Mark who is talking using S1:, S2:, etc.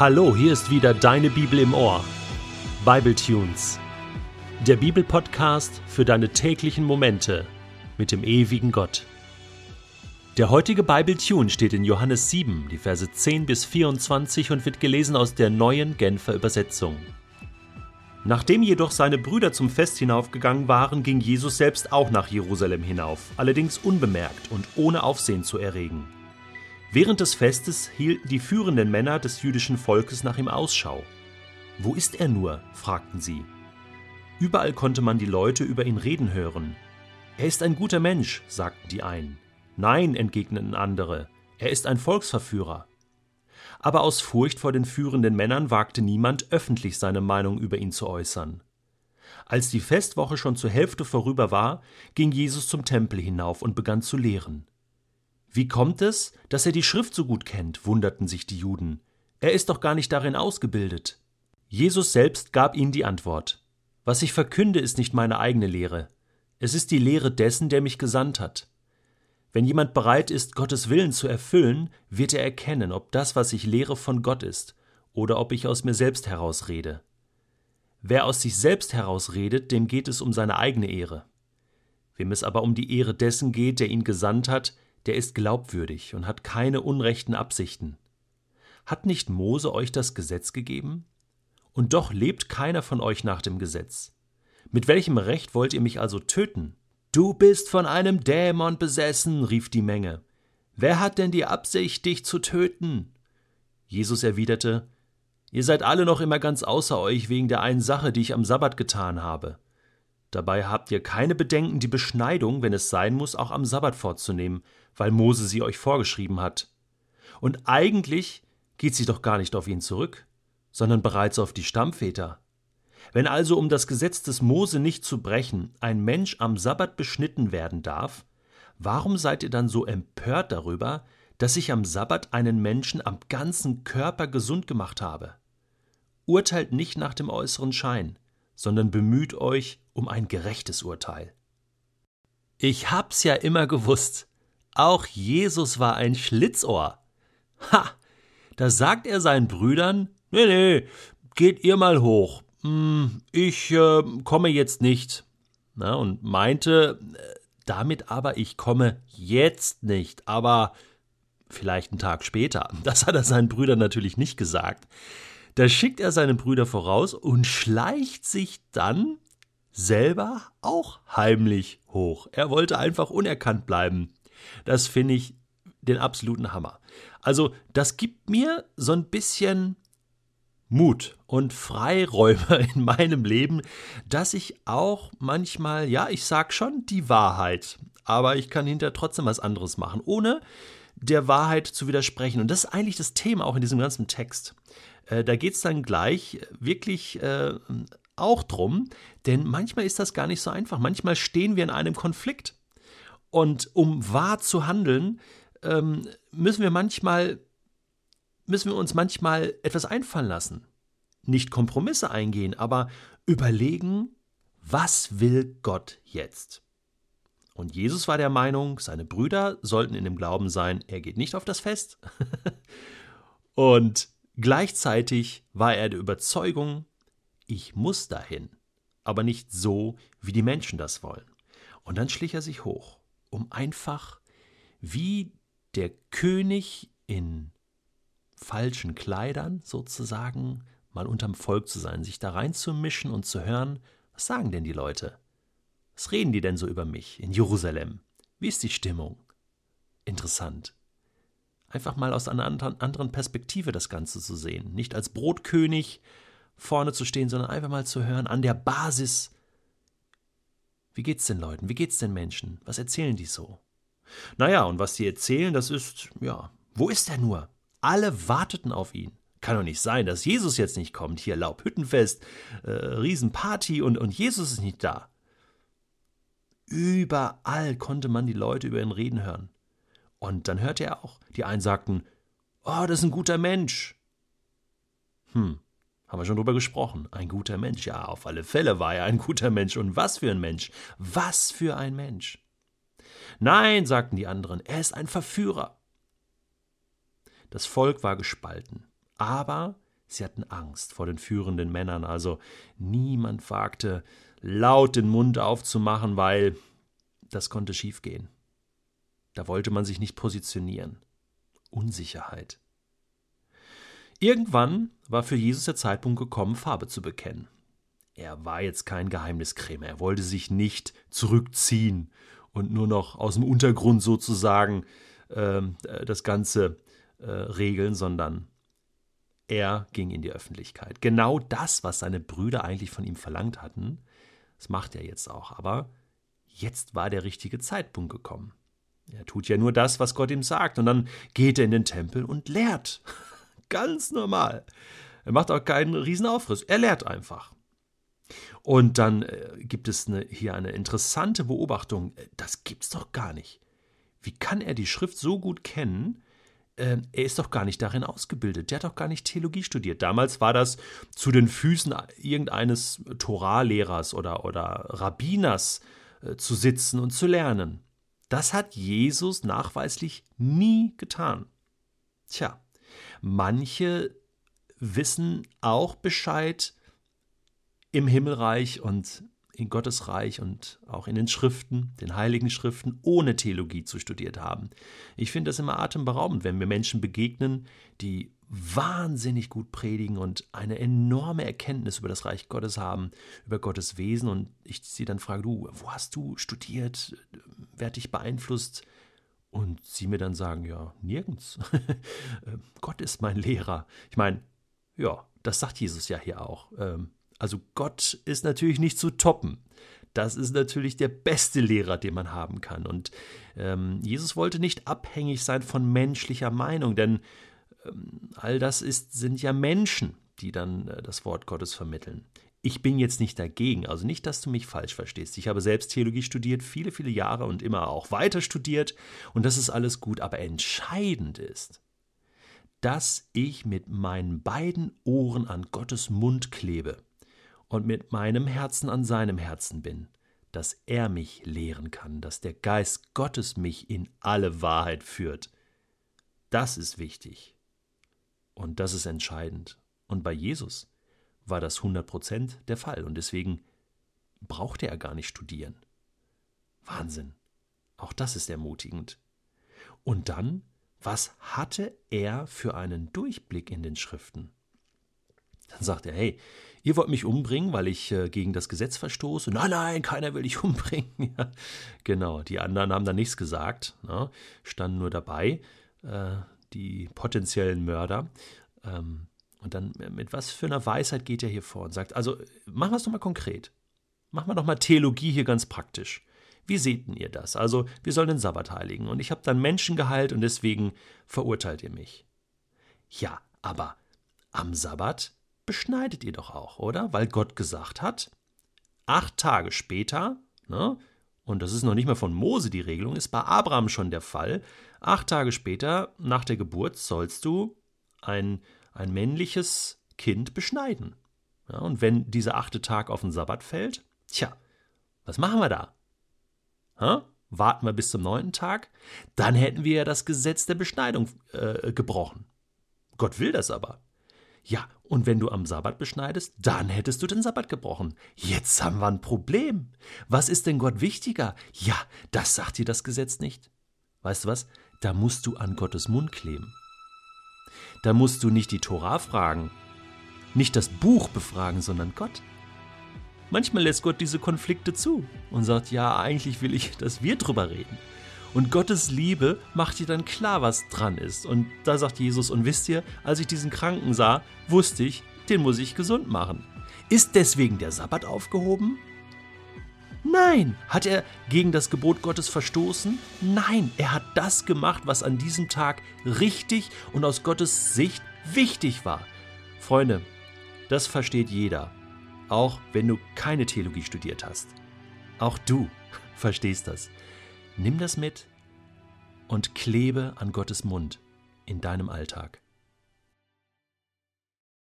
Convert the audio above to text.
S1: Hallo, hier ist wieder deine Bibel im Ohr. Bible Tunes. Der Bibelpodcast für deine täglichen Momente mit dem ewigen Gott. Der heutige Bible Tune steht in Johannes 7, die Verse 10 bis 24 und wird gelesen aus der neuen Genfer Übersetzung. Nachdem jedoch seine Brüder zum Fest hinaufgegangen waren, ging Jesus selbst auch nach Jerusalem hinauf, allerdings unbemerkt und ohne Aufsehen zu erregen. Während des Festes hielten die führenden Männer des jüdischen Volkes nach ihm Ausschau. Wo ist er nur? fragten sie. Überall konnte man die Leute über ihn reden hören. Er ist ein guter Mensch, sagten die einen. Nein, entgegneten andere, er ist ein Volksverführer. Aber aus Furcht vor den führenden Männern wagte niemand öffentlich seine Meinung über ihn zu äußern. Als die Festwoche schon zur Hälfte vorüber war, ging Jesus zum Tempel hinauf und begann zu lehren. Wie kommt es, dass er die Schrift so gut kennt? wunderten sich die Juden. Er ist doch gar nicht darin ausgebildet. Jesus selbst gab ihnen die Antwort. Was ich verkünde, ist nicht meine eigene Lehre. Es ist die Lehre dessen, der mich gesandt hat. Wenn jemand bereit ist, Gottes Willen zu erfüllen, wird er erkennen, ob das, was ich lehre, von Gott ist oder ob ich aus mir selbst heraus rede. Wer aus sich selbst heraus redet, dem geht es um seine eigene Ehre. Wem es aber um die Ehre dessen geht, der ihn gesandt hat, der ist glaubwürdig und hat keine unrechten Absichten. Hat nicht Mose euch das Gesetz gegeben? Und doch lebt keiner von euch nach dem Gesetz. Mit welchem Recht wollt ihr mich also töten? Du bist von einem Dämon besessen, rief die Menge. Wer hat denn die Absicht, dich zu töten? Jesus erwiderte, Ihr seid alle noch immer ganz außer euch wegen der einen Sache, die ich am Sabbat getan habe. Dabei habt ihr keine Bedenken, die Beschneidung, wenn es sein muss, auch am Sabbat vorzunehmen, weil Mose sie euch vorgeschrieben hat. Und eigentlich geht sie doch gar nicht auf ihn zurück, sondern bereits auf die Stammväter. Wenn also um das Gesetz des Mose nicht zu brechen ein Mensch am Sabbat beschnitten werden darf, warum seid ihr dann so empört darüber, dass ich am Sabbat einen Menschen am ganzen Körper gesund gemacht habe? Urteilt nicht nach dem äußeren Schein, sondern bemüht euch um ein gerechtes Urteil. Ich hab's ja immer gewusst. Auch Jesus war ein Schlitzohr. Ha! Da sagt er seinen Brüdern: Nee, nee, geht ihr mal hoch. Hm, ich äh, komme jetzt nicht. Na, und meinte äh, damit aber, ich komme jetzt nicht, aber vielleicht einen Tag später. Das hat er seinen Brüdern natürlich nicht gesagt. Da schickt er seine Brüder voraus und schleicht sich dann selber auch heimlich hoch. Er wollte einfach unerkannt bleiben. Das finde ich den absoluten Hammer. Also, das gibt mir so ein bisschen Mut und Freiräume in meinem Leben, dass ich auch manchmal, ja, ich sag schon die Wahrheit, aber ich kann hinterher trotzdem was anderes machen, ohne der Wahrheit zu widersprechen. Und das ist eigentlich das Thema auch in diesem ganzen Text. Äh, da geht es dann gleich wirklich äh, auch drum, denn manchmal ist das gar nicht so einfach. Manchmal stehen wir in einem Konflikt. Und um wahr zu handeln, ähm, müssen wir manchmal, müssen wir uns manchmal etwas einfallen lassen. Nicht Kompromisse eingehen, aber überlegen, was will Gott jetzt? Und Jesus war der Meinung, seine Brüder sollten in dem Glauben sein, er geht nicht auf das Fest. Und Gleichzeitig war er der Überzeugung, ich muss dahin, aber nicht so, wie die Menschen das wollen. Und dann schlich er sich hoch, um einfach wie der König in falschen Kleidern sozusagen mal unterm Volk zu sein, sich da reinzumischen und zu hören, was sagen denn die Leute? Was reden die denn so über mich in Jerusalem? Wie ist die Stimmung? Interessant einfach mal aus einer anderen Perspektive das Ganze zu sehen. Nicht als Brotkönig vorne zu stehen, sondern einfach mal zu hören, an der Basis. Wie geht's den Leuten? Wie geht's den Menschen? Was erzählen die so? Naja, und was die erzählen, das ist, ja, wo ist er nur? Alle warteten auf ihn. Kann doch nicht sein, dass Jesus jetzt nicht kommt. Hier Laubhüttenfest, äh, Riesenparty und, und Jesus ist nicht da. Überall konnte man die Leute über ihn reden hören. Und dann hörte er auch, die einen sagten, oh, das ist ein guter Mensch. Hm, haben wir schon drüber gesprochen. Ein guter Mensch. Ja, auf alle Fälle war er ein guter Mensch. Und was für ein Mensch. Was für ein Mensch. Nein, sagten die anderen, er ist ein Verführer. Das Volk war gespalten. Aber Sie hatten Angst vor den führenden Männern, also niemand wagte, laut den Mund aufzumachen, weil das konnte schiefgehen. Da wollte man sich nicht positionieren. Unsicherheit. Irgendwann war für Jesus der Zeitpunkt gekommen, Farbe zu bekennen. Er war jetzt kein Geheimniskrämer, er wollte sich nicht zurückziehen und nur noch aus dem Untergrund sozusagen ähm, äh, das Ganze äh, regeln, sondern er ging in die Öffentlichkeit. Genau das, was seine Brüder eigentlich von ihm verlangt hatten, das macht er jetzt auch. Aber jetzt war der richtige Zeitpunkt gekommen. Er tut ja nur das, was Gott ihm sagt, und dann geht er in den Tempel und lehrt. Ganz normal. Er macht auch keinen Riesenaufriss. Er lehrt einfach. Und dann äh, gibt es eine, hier eine interessante Beobachtung. Das gibt's doch gar nicht. Wie kann er die Schrift so gut kennen? Äh, er ist doch gar nicht darin ausgebildet. Der hat doch gar nicht Theologie studiert. Damals war das zu den Füßen irgendeines Torahlehrers oder, oder Rabbiners äh, zu sitzen und zu lernen. Das hat Jesus nachweislich nie getan. Tja, manche wissen auch Bescheid im Himmelreich und in Gottes Reich und auch in den Schriften, den heiligen Schriften, ohne Theologie zu studiert haben. Ich finde das immer atemberaubend, wenn mir Menschen begegnen, die wahnsinnig gut predigen und eine enorme Erkenntnis über das Reich Gottes haben, über Gottes Wesen und ich sie dann frage, du, wo hast du studiert? Wer hat dich beeinflusst? Und sie mir dann sagen, ja, nirgends. Gott ist mein Lehrer. Ich meine, ja, das sagt Jesus ja hier auch. Ähm, also Gott ist natürlich nicht zu toppen. Das ist natürlich der beste Lehrer, den man haben kann. Und ähm, Jesus wollte nicht abhängig sein von menschlicher Meinung, denn ähm, all das ist, sind ja Menschen, die dann äh, das Wort Gottes vermitteln. Ich bin jetzt nicht dagegen, also nicht, dass du mich falsch verstehst. Ich habe selbst Theologie studiert, viele, viele Jahre und immer auch weiter studiert und das ist alles gut, aber entscheidend ist, dass ich mit meinen beiden Ohren an Gottes Mund klebe und mit meinem Herzen an seinem Herzen bin, dass er mich lehren kann, dass der Geist Gottes mich in alle Wahrheit führt. Das ist wichtig. Und das ist entscheidend. Und bei Jesus war das 100% der Fall. Und deswegen brauchte er gar nicht studieren. Wahnsinn. Auch das ist ermutigend. Und dann, was hatte er für einen Durchblick in den Schriften? Dann sagt er, hey, ihr wollt mich umbringen, weil ich äh, gegen das Gesetz verstoße. Nein, nein, keiner will dich umbringen. ja, genau, die anderen haben da nichts gesagt, ne, standen nur dabei, äh, die potenziellen Mörder. Ähm, und dann, äh, mit was für einer Weisheit geht er hier vor und sagt, also machen wir es doch mal konkret. Machen wir doch mal Theologie hier ganz praktisch. Wie seht ihr das? Also, wir sollen den Sabbat heiligen und ich habe dann Menschen geheilt und deswegen verurteilt ihr mich. Ja, aber am Sabbat beschneidet ihr doch auch, oder? Weil Gott gesagt hat, acht Tage später, ne, und das ist noch nicht mal von Mose die Regelung, ist bei Abraham schon der Fall, acht Tage später nach der Geburt sollst du ein, ein männliches Kind beschneiden. Ja, und wenn dieser achte Tag auf den Sabbat fällt, tja, was machen wir da? Ha? Warten wir bis zum neunten Tag? Dann hätten wir ja das Gesetz der Beschneidung äh, gebrochen. Gott will das aber. Ja, und wenn du am Sabbat beschneidest, dann hättest du den Sabbat gebrochen. Jetzt haben wir ein Problem. Was ist denn Gott wichtiger? Ja, das sagt dir das Gesetz nicht. Weißt du was? Da musst du an Gottes Mund kleben. Da musst du nicht die Tora fragen, nicht das Buch befragen, sondern Gott. Manchmal lässt Gott diese Konflikte zu und sagt, ja, eigentlich will ich, dass wir drüber reden. Und Gottes Liebe macht dir dann klar, was dran ist. Und da sagt Jesus, und wisst ihr, als ich diesen Kranken sah, wusste ich, den muss ich gesund machen. Ist deswegen der Sabbat aufgehoben? Nein. Hat er gegen das Gebot Gottes verstoßen? Nein, er hat das gemacht, was an diesem Tag richtig und aus Gottes Sicht wichtig war. Freunde, das versteht jeder, auch wenn du keine Theologie studiert hast. Auch du verstehst das. Nimm das mit und klebe an Gottes Mund in deinem Alltag.